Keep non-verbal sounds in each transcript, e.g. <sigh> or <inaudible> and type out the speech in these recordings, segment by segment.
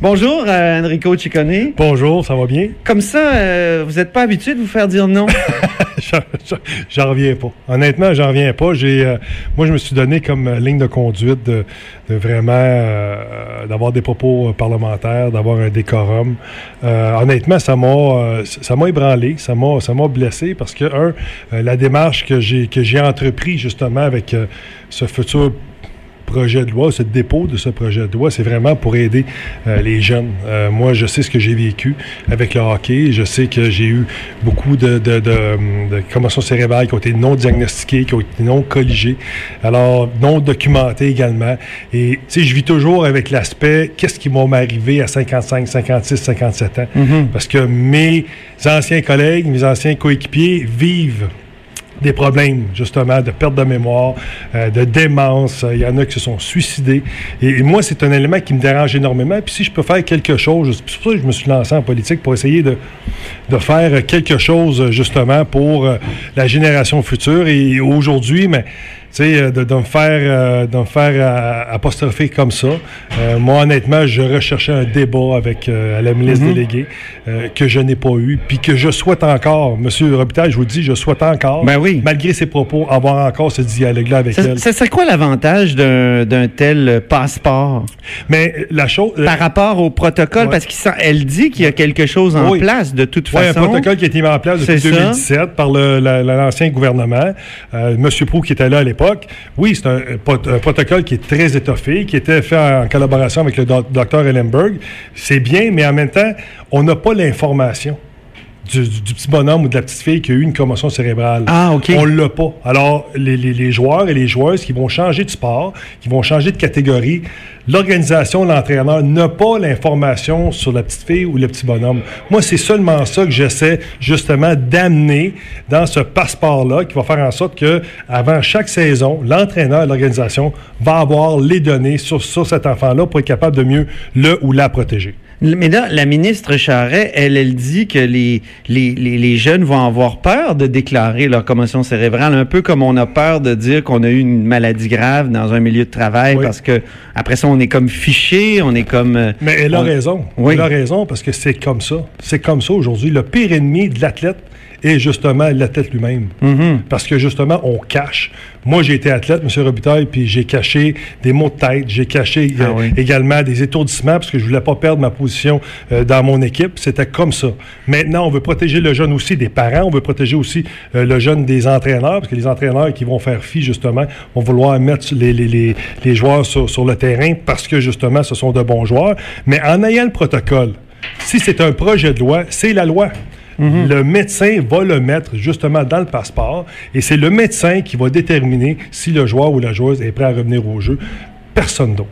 Bonjour, euh, Enrico Ciccone. Bonjour, ça va bien? Comme ça, euh, vous n'êtes pas habitué de vous faire dire non? <laughs> J'en- reviens pas. Honnêtement, j'en reviens pas. J'ai, euh, moi, je me suis donné comme euh, ligne de conduite de, de vraiment euh, d'avoir des propos parlementaires, d'avoir un décorum. Euh, honnêtement, ça m'a, ça m'a ébranlé, ça m'a, ça m'a blessé parce que un, la démarche que j'ai que j'ai entrepris justement avec ce futur projet de loi, ce dépôt de ce projet de loi, c'est vraiment pour aider euh, les jeunes. Euh, moi, je sais ce que j'ai vécu avec le hockey. Je sais que j'ai eu beaucoup de, de, de, de commotions cérébrales qui ont été non diagnostiquées, qui ont été non colligées, alors non documentées également. Et tu sais, je vis toujours avec l'aspect qu'est-ce qui va m'arriver à 55, 56, 57 ans, parce que mes anciens collègues, mes anciens coéquipiers vivent des problèmes, justement, de perte de mémoire, euh, de démence. Il y en a qui se sont suicidés. Et, moi, c'est un élément qui me dérange énormément. Puis si je peux faire quelque chose, c'est pour ça que je me suis lancé en politique, pour essayer de, faire quelque chose, justement, pour euh, la génération future. Et aujourd'hui, mais sais, euh, de, de me faire, euh, de me faire euh, apostropher comme ça. Moi, honnêtement, je recherchais un débat avec la ministre déléguée euh, que je n'ai pas eu, puis que je souhaite encore, Monsieur Robitaille, je vous le dis, je souhaite encore, Ben oui. malgré ses propos, avoir encore ce dialogue-là avec Ça, elle. ça serait quoi l'avantage d'un d'un tel passeport? Mais la chose... par rapport au protocole? Ouais. Parce qu'elle dit qu'il y a quelque chose en Oui. place de toute Oui, un façon. protocole qui a été mis en place depuis C'est ça. 2017 par l'ancien gouvernement. Euh, Monsieur Proux qui était là à l'époque. Oui, c'est un, pot- un protocole qui est très étoffé, qui était fait en, collaboration avec le doc- docteur Ellenberg. C'est bien, mais en même temps, on n'a pas l'information. Du, petit bonhomme ou de la petite fille qui a eu une commotion cérébrale. Ah, OK. On l'a pas. Alors, les, les- les joueurs et les joueuses qui vont changer de sport, qui vont changer de catégorie, l'organisation, l'entraîneur n'a pas l'information sur la petite fille ou le petit bonhomme. Moi, c'est seulement ça que j'essaie justement d'amener dans ce passeport-là qui va faire en sorte que avant chaque saison, l'entraîneur et l'organisation va avoir les données sur, sur cet enfant-là pour être capable de mieux le ou la protéger. Mais là, la ministre Charret, elle, elle dit que les, les, les, les jeunes vont avoir peur de déclarer leur commotion cérébrale, un peu comme on a peur de dire qu'on a eu une maladie grave dans un milieu de travail, Oui. parce que après ça, on est comme fiché, on est comme... euh, Mais elle a on- raison. Oui. Elle a raison parce que c'est comme ça. C'est comme ça aujourd'hui. Le pire ennemi de l'athlète est justement l'athlète lui-même. Mhm. Parce que justement, on cache. Moi, j'ai été athlète, M. Robitaille, puis j'ai caché des maux de tête. J'ai caché Ah euh, oui. également des étourdissements parce que je voulais pas perdre ma position euh, dans mon équipe. C'était comme ça. Maintenant, on veut protéger le jeune aussi des parents. On veut protéger aussi euh, le jeune des entraîneurs parce que les entraîneurs qui vont faire fi, justement, vont vouloir mettre les, les, les, les joueurs sur, sur le terrain parce que, justement, ce sont de bons joueurs. Mais en ayant le protocole, si c'est un projet de loi, c'est la loi. Le médecin va le mettre justement dans le passeport et c'est le médecin qui va déterminer si le joueur ou la joueuse est prêt à revenir au jeu. Personne d'autre.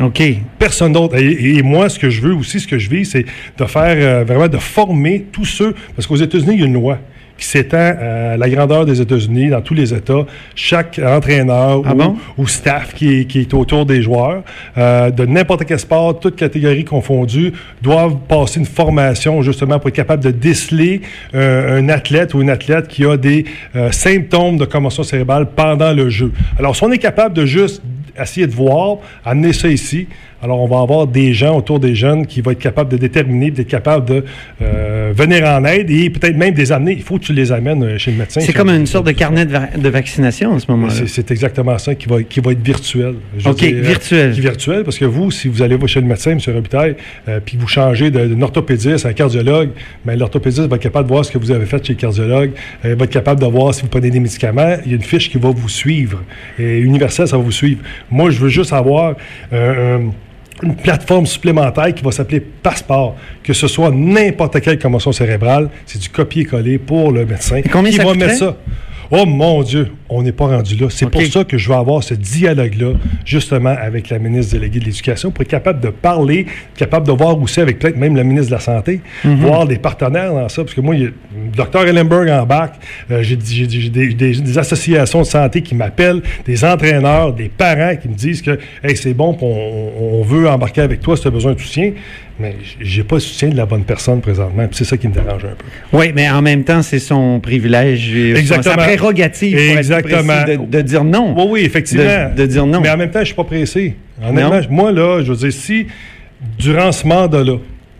OK. Personne d'autre. Et, et moi, ce que je veux aussi, ce que je vis, c'est de faire euh, vraiment de former tous ceux. Parce qu'aux États-Unis, il y a une loi qui s'étend à la grandeur des États-Unis, dans tous les États. Chaque entraîneur Ah ou, bon? ou staff qui est, qui est autour des joueurs, euh, de n'importe quel sport, toutes catégories confondues, doivent passer une formation justement pour être capable de déceler euh, un athlète ou une athlète qui a des euh, symptômes de commotion cérébrale pendant le jeu. Alors, si on est capable de juste essayer de voir, amener ça ici, alors on va avoir des gens autour des jeunes qui vont être capables de déterminer, d'être capables de euh, venir en aide et peut-être même des amener. Il faut que tu les amènes euh, chez le médecin. C'est comme une sorte de carnet de, va- de vaccination en ce moment-là. C'est- exactement ça qui va, qui va être virtuel. Je OK, virtuel. qui est virtuel, parce que vous, si vous allez chez le médecin, M. Robitaille, euh, puis vous changez d'un orthopédiste à un cardiologue, ben, l'orthopédiste va être capable de voir ce que vous avez fait chez le cardiologue, euh, va être capable de voir si vous prenez des médicaments. Il y a une fiche qui va vous suivre. Et universel, ça va vous suivre. Moi, je veux juste avoir euh, un- une plateforme supplémentaire qui va s'appeler Passeport, que ce soit n'importe quelle commotion cérébrale, c'est du copier-coller pour le médecin. Et combien qui ça va mettre ça. Oh mon Dieu, on n'est pas rendu là. C'est pour ça que je vais avoir ce dialogue-là, justement, avec la ministre déléguée de l'Éducation, pour être capable de parler, capable de voir aussi avec peut-être même la ministre de la Santé, mhm. voir des partenaires dans ça. Parce que moi, il y a le docteur Ellenberg en bac, euh, j'ai des, associations de santé qui m'appellent, des entraîneurs, des parents qui me disent que hey, c'est bon, on, on veut embarquer avec toi si tu as besoin de soutien. Mais j'ai pas le soutien de la bonne personne présentement. C'est ça qui me dérange un peu. Oui, mais en même temps, c'est son privilège, Exactement. sa prérogative Exactement. de, dire non. Oui, oui, effectivement. De, dire non. Mais en même temps, je suis pas pressé. moi, là, je veux dire, si durant ce mandat-là,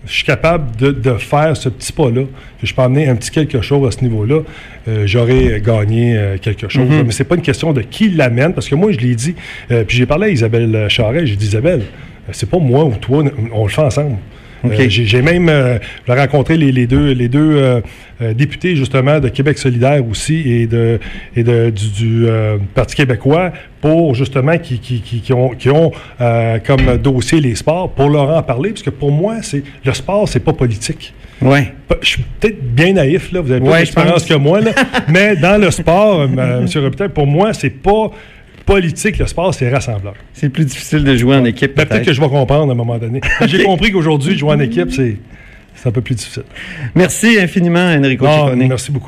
je suis capable de, faire ce petit pas-là, que je peux amener un petit quelque chose à ce niveau-là, euh, j'aurais gagné euh, quelque chose. Mm-hmm. Mais c'est pas une question de qui l'amène, parce que moi, je l'ai dit, euh, puis j'ai parlé à Isabelle Charret, j'ai dit, Isabelle, c'est pas moi ou toi, on le fait ensemble. Euh, j'ai même euh, rencontré les, deux, les deux euh, députés justement de Québec solidaire aussi et, de, et de, du, Parti québécois pour justement qui, qui, qui, ont, qui ont comme dossier les sports pour leur en parler parce que pour moi c'est le sport c'est pas politique. Ouais. Je suis peut-être bien naïf là, vous avez plus d'expérience que moi là, <laughs> mais dans le sport, M. Robitaille, pour moi c'est pas politique, le sport, c'est rassembleur. C'est plus difficile de jouer en équipe. Ben, peut-être que je vais comprendre à un moment donné. <laughs> J'ai compris qu'aujourd'hui, jouer en équipe, c'est un peu plus difficile. Merci infiniment, Enrico Merci beaucoup.